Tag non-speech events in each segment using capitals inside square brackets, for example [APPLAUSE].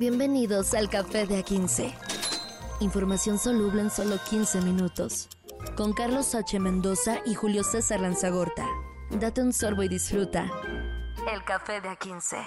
Bienvenidos al Café de A15. Información soluble en solo 15 minutos. Con Carlos H. Mendoza y Julio César Lanzagorta. Date un sorbo y disfruta. El Café de A15.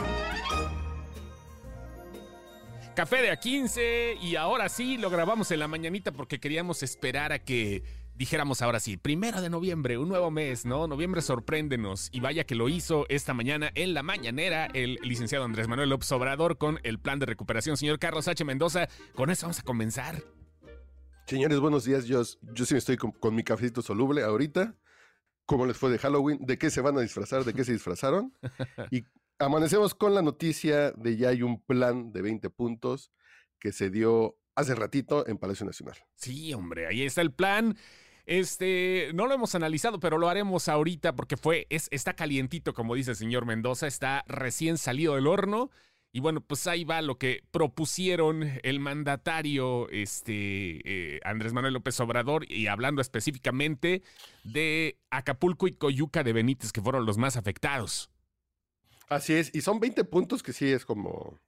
Café de A15 y ahora sí lo grabamos en la mañanita porque queríamos esperar a que dijéramos ahora sí, primero de noviembre, un nuevo mes, ¿no? Noviembre sorpréndenos. Y vaya que lo hizo esta mañana en la mañanera el licenciado Andrés Manuel López Obrador con el plan de recuperación. Señor Carlos H. Mendoza, con eso vamos a comenzar. Señores, buenos días. Yo, yo sí estoy con, mi cafecito soluble ahorita. ¿Cómo les fue de Halloween? ¿De qué se van a disfrazar? ¿De qué se disfrazaron? Y amanecemos con la noticia de ya hay un plan de 20 puntos que se dio hace ratito en Palacio Nacional. Sí, hombre, ahí está el plan. Este, no lo hemos analizado, pero lo haremos ahorita porque fue, es, está calientito, como dice el señor Mendoza, está recién salido del horno. Y bueno, pues ahí va lo que propusieron el mandatario este, eh, Andrés Manuel López Obrador y hablando específicamente de Acapulco y Coyuca de Benítez, que fueron los más afectados. Así es, y son 20 puntos que sí es como...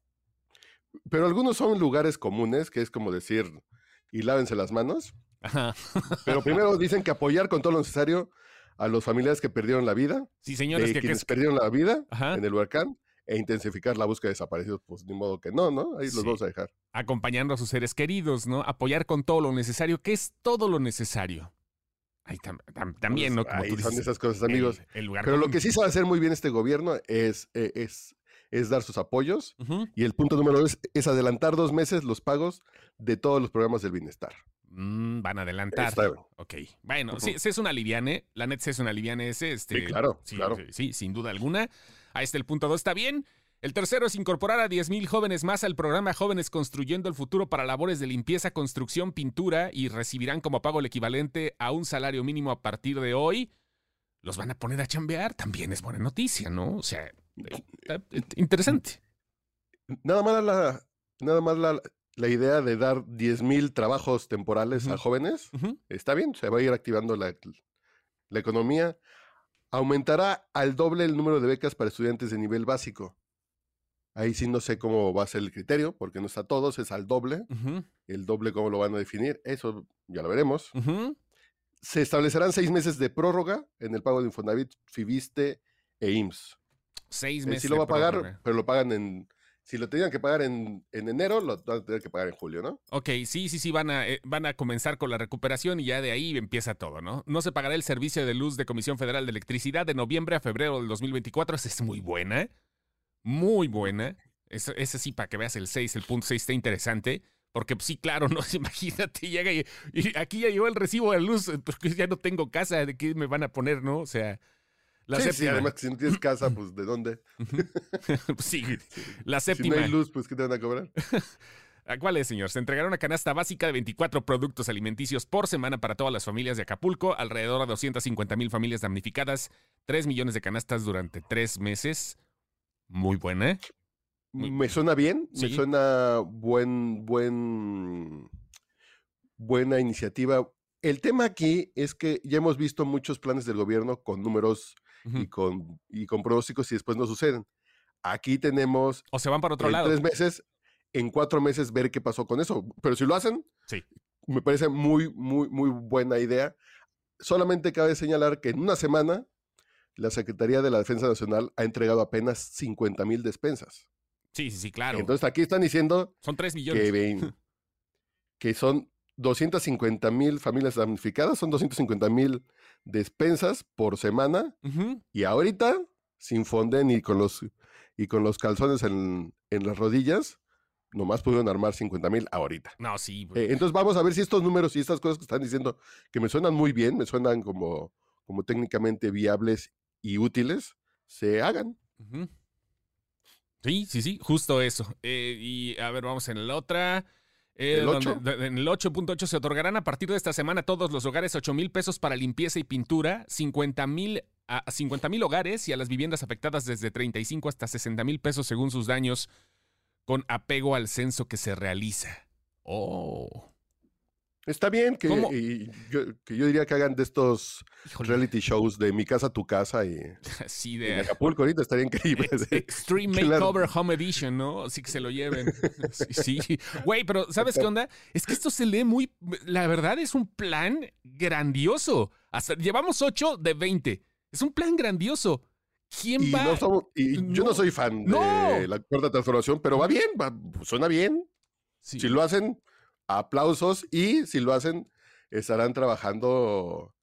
Pero algunos son lugares comunes, que es como decir, y lávense las manos. Pero primero dicen que apoyar con todo lo necesario a los familiares que perdieron la vida. Sí, señores, eh, que, quienes perdieron la vida en el huracán e intensificar la búsqueda de desaparecidos, pues ni modo que no, ¿no? Ahí los vamos a dejar. Acompañando a sus seres queridos, ¿no? Apoyar con todo lo necesario. ¿Qué es todo lo necesario? Ahí también, ¿no? Como ahí son esas cosas, amigos. Pero lo que sí sabe hacer muy bien este gobierno es, eh, es, es dar sus apoyos. Y el punto número dos es adelantar dos meses los pagos de todos los programas del bienestar. Mm, van a adelantar. Ok. Bueno, sí, es una liviane. La net es una liviane ese. Este, sí, claro, sí, claro. Sí, sin duda alguna. Ahí está el punto 2. Está bien. El tercero es incorporar a 10.000 jóvenes más al programa Jóvenes Construyendo el Futuro para labores de limpieza, construcción, pintura y recibirán como pago el equivalente a un salario mínimo a partir de hoy. Los van a poner a chambear. También es buena noticia, ¿no? O sea, interesante. Nada más la, nada más la, la idea de dar 10.000 trabajos temporales a jóvenes, está bien, se va a ir activando la, la, economía. Aumentará al doble el número de becas para estudiantes de nivel básico. Ahí sí no sé cómo va a ser el criterio, porque no está a todos, es al doble. El doble, ¿cómo lo van a definir? Eso ya lo veremos. Se establecerán seis meses de prórroga en el pago de Infonavit, Fibiste e IMSS. Seis eh, meses. sí lo va a pagar, pero lo pagan en si lo tenían que pagar en, enero, lo van a tener que pagar en julio, ¿no? Ok, sí, sí, sí, van a, eh, van a comenzar con la recuperación y ya de ahí empieza todo, ¿no? No se pagará el servicio de luz de Comisión Federal de Electricidad de noviembre a febrero del 2024. Esa es muy buena, muy buena. Esa, sí, para que veas el 6, el punto 6 está interesante. Porque pues, sí, claro, [LAUGHS] no, imagínate, llega y, aquí ya llegó el recibo de luz, porque ya no tengo casa, ¿de qué me van a poner, no? O sea, la séptima. además si no tienes casa, pues ¿de dónde? [LAUGHS] Pues, sí, la séptima. Si no hay luz, pues ¿qué te van a cobrar? [LAUGHS] ¿Cuál es, señor? Se entregará una canasta básica de 24 productos alimenticios por semana para todas las familias de Acapulco, alrededor de 250 mil familias damnificadas, 3 millones de canastas durante tres meses. Muy buena. ¿eh? Me suena bien, me suena buen, buen, buena iniciativa. El tema aquí es que ya hemos visto muchos planes del gobierno con números y, con, y con pronósticos y después no suceden. Aquí tenemos... O se van para otro en lado. Tres meses, en cuatro meses ver qué pasó con eso. Pero si lo hacen, sí. me parece muy, muy, muy buena idea. Solamente cabe señalar que en una semana la Secretaría de la Defensa Nacional ha entregado apenas 50 mil despensas. Sí, sí, sí, claro. Entonces aquí están diciendo... Son 3 millones. Que, [LAUGHS] que son 250 mil familias damnificadas, son 250 mil despensas por semana. Y ahorita, sin fonden y con los, y con los calzones en, las rodillas, nomás pudieron armar 50 mil ahorita. No, sí. Eh, entonces vamos a ver si estos números y estas cosas que están diciendo, que me suenan muy bien, me suenan como, como técnicamente viables y útiles, se hagan. Sí, sí, sí, justo eso. Eh, y a ver, vamos en la otra. Eh, en el 8.8 se otorgarán a partir de esta semana a todos los hogares 8 mil pesos para limpieza y pintura, 50 mil a 50 mil hogares y a las viviendas afectadas desde 35 hasta 60 mil pesos según sus daños, con apego al censo que se realiza. Oh. Está bien que, yo, diría que hagan de estos reality shows de mi casa tu casa y, [LAUGHS] sí, de Acapulco ahorita estaría increíble. Extreme Makeover Home Edition, ¿no? Así que se lo lleven. [LAUGHS] Sí, Güey, pero ¿sabes qué onda? Es que esto se lee muy, la verdad es un plan grandioso. Hasta, llevamos 8 de 20. Es un plan grandioso. ¿Quién va? y yo no soy fan de la cuarta transformación, pero va bien, suena bien. Si lo hacen, aplausos y si lo hacen, estarán trabajando.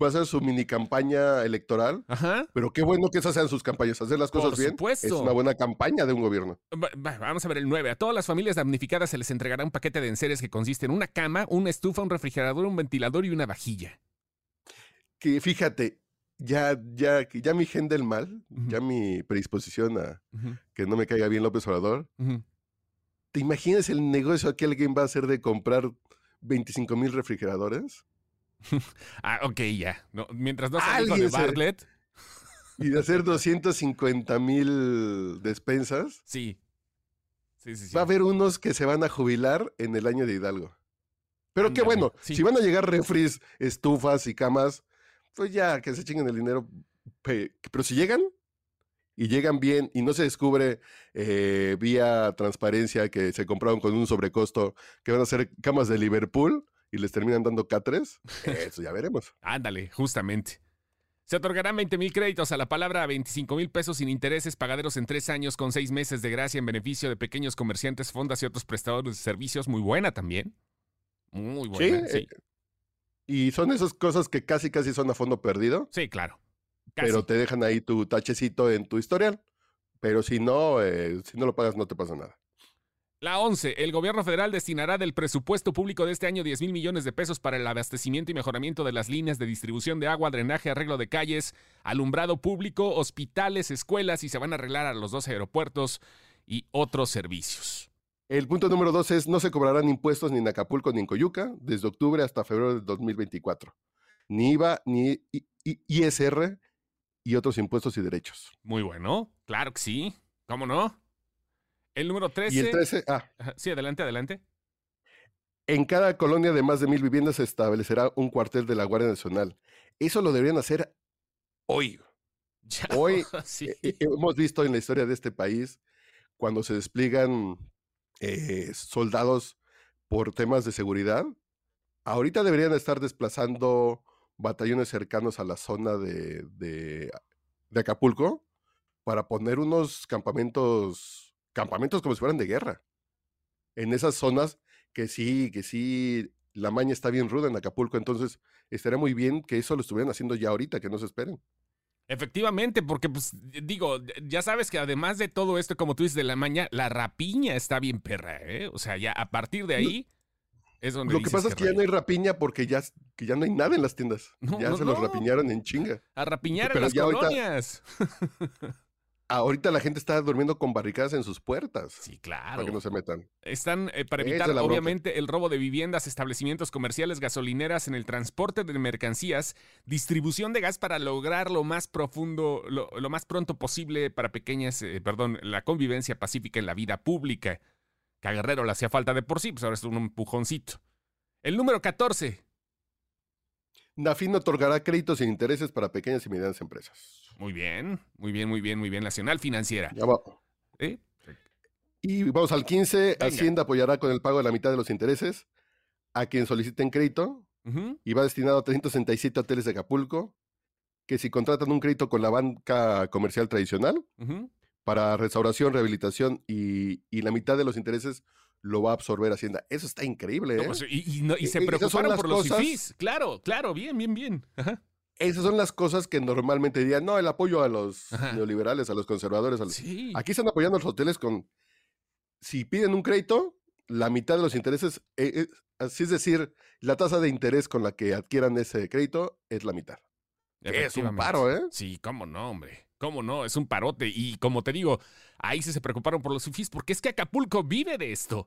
Va a ser su mini campaña electoral. Ajá. Pero qué bueno que esas sean sus campañas. Hacer las cosas bien es una buena campaña de un gobierno. vamos a ver el 9. A todas las familias damnificadas se les entregará un paquete de enseres que consiste en una cama, una estufa, un refrigerador, un ventilador y una vajilla. Que fíjate, ya, ya, ya mi gen del mal, ya mi predisposición a que no me caiga bien López Obrador, ¿te imaginas el negocio que alguien va a hacer de comprar 25 mil refrigeradores? [LAUGHS] ah, ok, ya. mientras no sea de Bartlett. Y de hacer 250 mil despensas. Sí. Sí, sí, sí. Va a haber unos que se van a jubilar en el año de Hidalgo. Pero qué bueno, si van a llegar refris, estufas y camas, pues ya, que se chinguen el dinero. Pero si llegan y llegan bien y no se descubre eh, vía transparencia que se compraron con un sobrecosto, que van a ser camas de Liverpool y les terminan dando K3, eso ya veremos. [LAUGHS] Ándale, justamente. Se otorgarán 20 mil créditos a la palabra a 25 mil pesos sin intereses pagaderos en tres años con seis meses de gracia en beneficio de pequeños comerciantes, fondas y otros prestadores de servicios. Muy buena también. Muy buena. Sí, eh, y son esas cosas que casi, casi son a fondo perdido. Sí, claro. Pero te dejan ahí tu tachecito en tu historial. Pero si no, eh, si no lo pagas, no te pasa nada. La 11. El gobierno federal destinará del presupuesto público de este año 10 mil millones de pesos para el abastecimiento y mejoramiento de las líneas de distribución de agua, drenaje, arreglo de calles, alumbrado público, hospitales, escuelas y se van a arreglar a los dos aeropuertos y otros servicios. El punto número dos es, no se cobrarán impuestos ni en Acapulco ni en Coyuca desde octubre hasta febrero de 2024. Ni IVA, ni ISR y otros impuestos y derechos. Muy bueno, claro que sí. ¿Cómo no? El número 13. Y el 13, ah. Sí, adelante, adelante. En cada colonia de más de mil viviendas se establecerá un cuartel de la Guardia Nacional. Eso lo deberían hacer hoy. [LAUGHS] hoy [LAUGHS] sí. Eh, hemos visto en la historia de este país cuando se despliegan eh, soldados por temas de seguridad, ahorita deberían estar desplazando batallones cercanos a la zona de, de, Acapulco para poner unos campamentos, campamentos como si fueran de guerra. En esas zonas que sí, que sí, la maña está bien ruda en Acapulco, entonces estaría muy bien que eso lo estuvieran haciendo ya ahorita, que no se esperen. Efectivamente, porque pues digo, ya sabes que además de todo esto, como tú dices de la maña, la rapiña está bien perra, ¿eh? O sea, ya a partir de ahí es donde... Lo que pasa es que ya no hay rapiña porque ya, que ya no hay nada en las tiendas. ya se los rapiñaron en chinga. A rapiñar en las colonias. [LAUGHS] Ahorita la gente está durmiendo con barricadas en sus puertas. Sí, claro. Para que no se metan. Están eh, para evitar, obviamente, el robo de viviendas, establecimientos comerciales, gasolineras en el transporte de mercancías, distribución de gas para lograr lo más profundo, lo, más pronto posible para pequeñas, eh, perdón, la convivencia pacífica en la vida pública. Que a Guerrero le hacía falta de por sí, pues ahora es un empujoncito. El número 14. Nafin otorgará créditos sin intereses para pequeñas y medianas empresas. Muy bien, muy bien, muy bien, muy bien. Nacional Financiera. Ya va. Y vamos al 15. Hacienda apoyará con el pago de la mitad de los intereses a quien soliciten crédito y va destinado a 367 hoteles de Acapulco que si contratan un crédito con la banca comercial tradicional para restauración, rehabilitación y, la mitad de los intereses lo va a absorber Hacienda. Eso está increíble. ¿eh? Pues, y, y, se e, preocuparon por los cosas, Claro, claro, bien, bien, bien. Ajá. Esas son las cosas que normalmente dirían, no, el apoyo a los neoliberales, a los conservadores. Aquí están apoyando a los hoteles con, si piden un crédito, la mitad de los intereses, eh, eh, así es decir, la tasa de interés con la que adquieran ese crédito es la mitad. Es un paro, ¿eh? Sí, cómo no, hombre. ¿Cómo no? Es un parote. Y como te digo, ahí sí se preocuparon por los sufis, porque es que Acapulco vive de esto.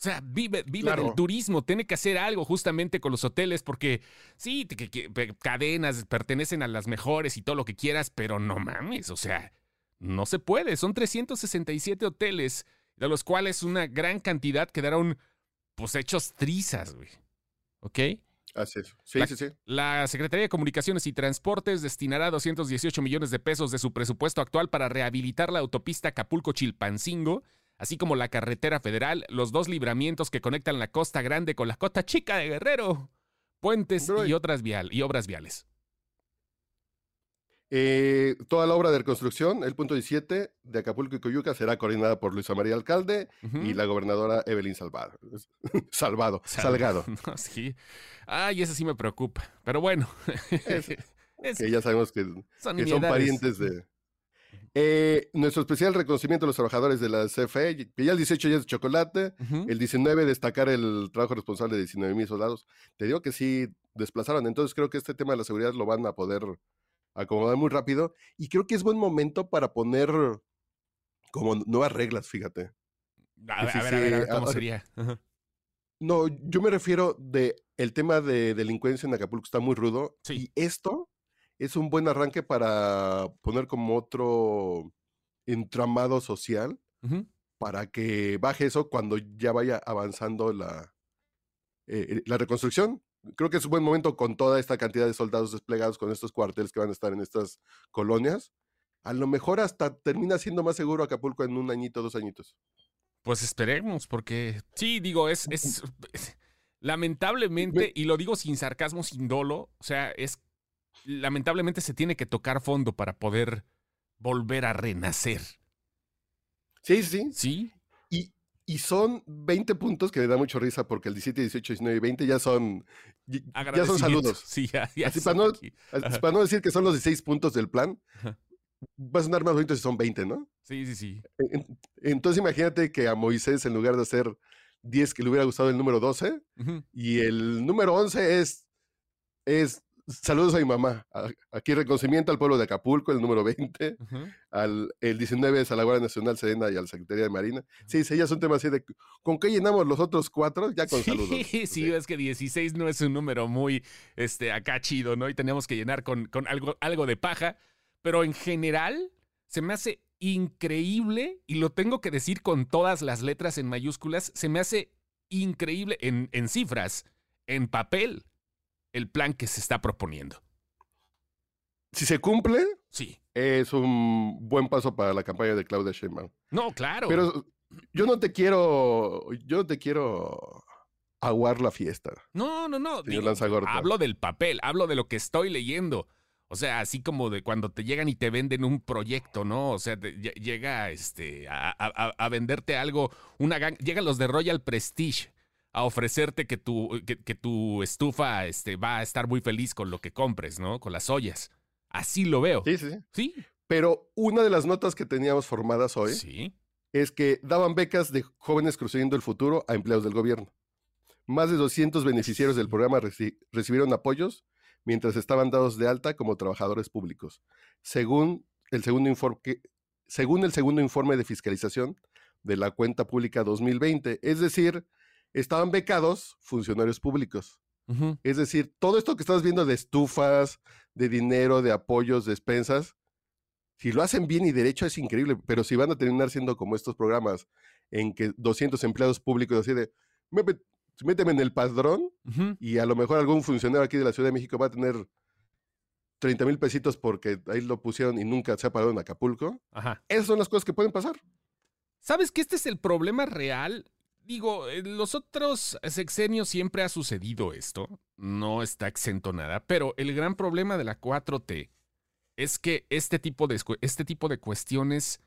O sea, vive, vive del turismo, tiene que hacer algo justamente con los hoteles, porque sí, cadenas pertenecen a las mejores y todo lo que quieras, pero no mames, o sea, no se puede. Son 367 hoteles, de los cuales una gran cantidad quedaron, pues, hechos trizas, güey. ¿Ok? Así es. Sí, la, sí, sí. La Secretaría de Comunicaciones y Transportes destinará 218 millones de pesos de su presupuesto actual para rehabilitar la autopista Acapulco-Chilpancingo, así como la carretera federal, los dos libramientos que conectan la Costa Grande con la Costa Chica de Guerrero, puentes y otras vial, y obras viales. Eh, toda la obra de reconstrucción, el punto 17 de Acapulco y Coyuca, será coordinada por Luisa María Alcalde y la gobernadora Evelyn Salvado. [LAUGHS] Salvado, Salgado. [LAUGHS] sí. Ay, eso sí me preocupa. Pero bueno. [LAUGHS] que ya sabemos que son, parientes de. Eh, nuestro especial reconocimiento a los trabajadores de la CFE, que ya el 18 ya es de chocolate, el 19 destacar el trabajo responsable de 19 mil soldados. Te digo que sí desplazaron, entonces creo que este tema de la seguridad lo van a poder acomodar muy rápido. Y creo que es buen momento para poner como nuevas reglas, fíjate. A, ver, a ver, ¿cómo sería? No, yo me refiero de el tema de delincuencia en Acapulco está muy rudo. Y esto es un buen arranque para poner como otro entramado social para que baje eso cuando ya vaya avanzando la, eh, la reconstrucción creo que es un buen momento con toda esta cantidad de soldados desplegados con estos cuarteles que van a estar en estas colonias. A lo mejor hasta termina siendo más seguro Acapulco en un añito, dos añitos. Pues esperemos, porque sí, digo, es, es, [LAUGHS] lamentablemente, y lo digo sin sarcasmo, sin dolo, o sea, es lamentablemente se tiene que tocar fondo para poder volver a renacer. Sí, sí. Sí. Y son 20 puntos que me da mucho risa porque el 17, 18, 19 y 20 ya son, ya son saludos. [LAUGHS] Sí, ya, así para, no, decir que son los 16 puntos del plan, va a sonar más bonito si son 20, ¿no? Sí, sí, sí. Entonces imagínate que a Moisés, en lugar de hacer 10, que le hubiera gustado el número 12, y el número 11 es, es Saludos a mi mamá. Aquí reconocimiento al pueblo de Acapulco, el número 20. al, el 19 es a la Guardia Nacional Sedena y a la Secretaría de Marina. Sí, sí, ya es un tema así de. ¿Con qué llenamos los otros cuatro? Ya con saludos. [LAUGHS] Sí, sí, es que 16 no es un número muy este, acá chido, ¿no? Y tenemos que llenar con, con algo, algo de paja. Pero en general, se me hace increíble, y lo tengo que decir con todas las letras en mayúsculas, se me hace increíble en, en cifras, en papel el plan que se está proponiendo. Si se cumple, sí. es un buen paso para la campaña de Claudia Sheinbaum. No, claro. Pero yo no te quiero, yo no te quiero aguar la fiesta. No, no, no. hablo del papel, hablo de lo que estoy leyendo. O sea, así como de cuando te llegan y te venden un proyecto, ¿no? O sea, llega este, a, a, venderte algo, una llegan los de Royal Prestige a ofrecerte que tu, que, tu estufa este, va a estar muy feliz con lo que compres, ¿no? Con las ollas. Así lo veo. Sí, sí, sí. Pero una de las notas que teníamos formadas hoy ¿Sí? es que daban becas de jóvenes construyendo el futuro a empleados del gobierno. Más de 200 beneficiarios del programa recibieron apoyos mientras estaban dados de alta como trabajadores públicos, según el segundo informe, según el segundo informe de fiscalización de la cuenta pública 2020. Es decir, estaban becados funcionarios públicos. Es decir, todo esto que estás viendo de estufas, de dinero, de apoyos, de despensas, si lo hacen bien y derecho es increíble, pero si van a terminar siendo como estos programas en que 200 empleados públicos así de, méteme en el padrón y a lo mejor algún funcionario aquí de la Ciudad de México va a tener 30 mil pesitos porque ahí lo pusieron y nunca se ha parado en Acapulco. Esas son las cosas que pueden pasar. ¿Sabes que este es el problema real? Digo, en los otros sexenios siempre ha sucedido esto, no está exento nada, pero el gran problema de la 4T es que este tipo de, este tipo de cuestiones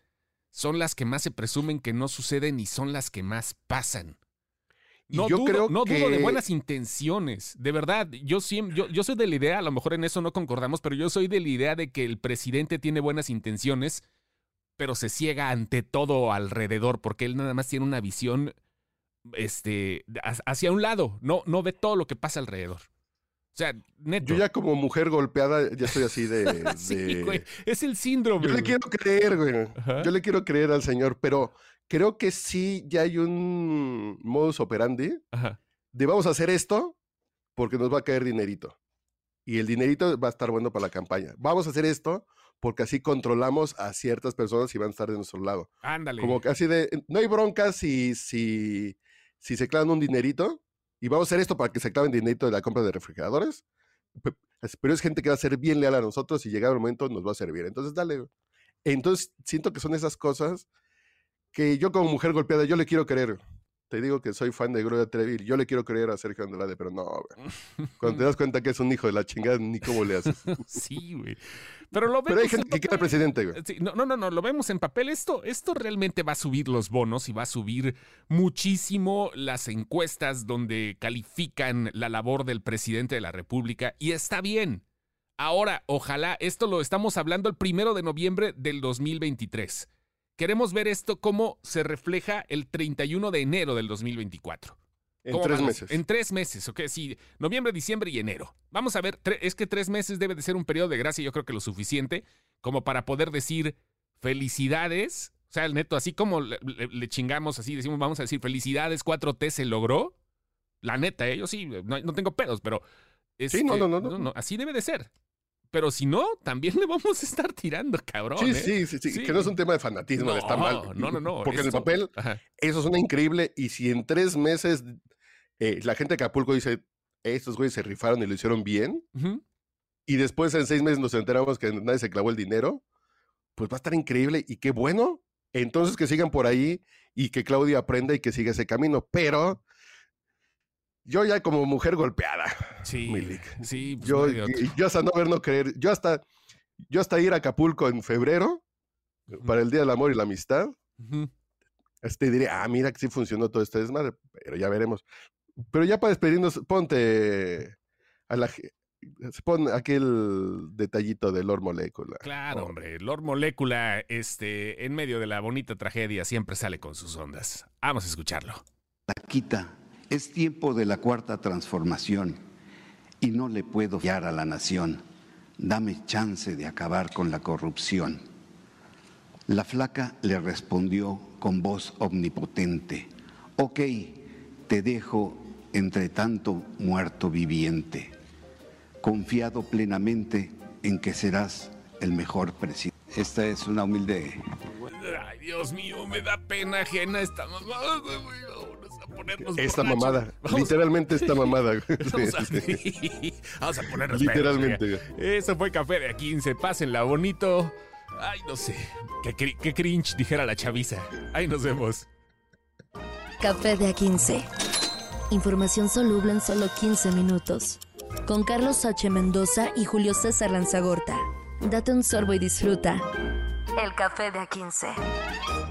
son las que más se presumen que no suceden y son las que más pasan. No, yo dudo, creo no dudo de buenas intenciones, de verdad. Yo, yo, yo soy de la idea, a lo mejor en eso no concordamos, pero yo soy de la idea de que el presidente tiene buenas intenciones, pero se ciega ante todo alrededor, porque él nada más tiene una visión este, hacia un lado, no, no ve todo lo que pasa alrededor. O sea, neto. Yo ya como mujer golpeada ya estoy así de... [LAUGHS] sí, güey, es el síndrome. Yo le quiero creer, güey. Yo le quiero creer al señor, pero creo que sí ya hay un modus operandi de vamos a hacer esto porque nos va a caer dinerito. Y el dinerito va a estar bueno para la campaña. Vamos a hacer esto porque así controlamos a ciertas personas y van a estar de nuestro lado. Ándale. Como que así de, no hay broncas si, si si se clavan un dinerito y vamos a hacer esto para que se acaben dinero de la compra de refrigeradores. Pero es gente que va a ser bien leal a nosotros y llegado el momento nos va a servir. Entonces, dale. Entonces, siento que son esas cosas que yo como mujer golpeada, yo le quiero querer. Te digo que soy fan de Gloria Trevi, yo le quiero creer a Sergio Andrade, pero no, [LAUGHS] Cuando te das cuenta que es un hijo de la chingada, ni cómo le haces. [LAUGHS] sí, güey. Pero lo Pero hay gente que quiere presidente, güey. no, no, no, no, lo vemos en papel. Esto, esto realmente va a subir los bonos y va a subir muchísimo las encuestas donde califican la labor del presidente de la República y está bien. Ahora, ojalá, esto lo estamos hablando el primero de noviembre del 2023. Queremos ver esto cómo se refleja el 31 de enero del 2024. En tres meses. En tres meses, ok, sí, noviembre, diciembre y enero. Vamos a ver, es que tres meses debe de ser un periodo de gracia, yo creo que lo suficiente como para poder decir felicidades. O sea, el neto, así como le, chingamos, así decimos, vamos a decir felicidades, 4T se logró. La neta, ¿eh? yo sí, no, tengo pedos, pero... sí, no, no, no, no. Así debe de ser. Pero si no, también le vamos a estar tirando, cabrón. Sí, ¿eh? sí, sí, sí, Que no es un tema de fanatismo, de estar mal. No, no, no. [LAUGHS] Porque en el papel, eso suena increíble. Y si en tres meses eh, la gente de Acapulco dice, estos güeyes se rifaron y lo hicieron bien, y después en seis meses nos enteramos que nadie se clavó el dinero, pues va a estar increíble y qué bueno. Entonces que sigan por ahí y que Claudia aprenda y que siga ese camino. Pero yo ya como mujer golpeada. Sí, sí. Pues yo, yo hasta no ver, no creer. Yo hasta, yo hasta ir a Acapulco en febrero para el Día del Amor y la Amistad. Este diría, ah, mira que sí funcionó todo este desmadre, pero ya veremos. Pero ya para despedirnos, ponte a la pon aquel detallito de Lord Molecula. Claro, hombre, Lord Molecula, este, en medio de la bonita tragedia, siempre sale con sus ondas. Vamos a escucharlo. La quita es tiempo de la cuarta transformación y no le puedo fiar a la nación. Dame chance de acabar con la corrupción. La flaca le respondió con voz omnipotente, ok, te dejo entre tanto muerto viviente, confiado plenamente en que serás el mejor presidente. Esta es una humilde... Ay, Dios mío, me da pena ajena esta esta mamada. Literalmente esta mamada. [LAUGHS] [LAUGHS] Vamos a, ponernos Literalmente. Eso fue Café de A15. Pásenla bonito. Ay, no sé. Qué, cringe, dijera la chaviza. Ay, nos vemos. Café de A15. Información soluble en solo 15 minutos. Con Carlos H. Mendoza y Julio César Lanzagorta. Date un sorbo y disfruta. El café de A15.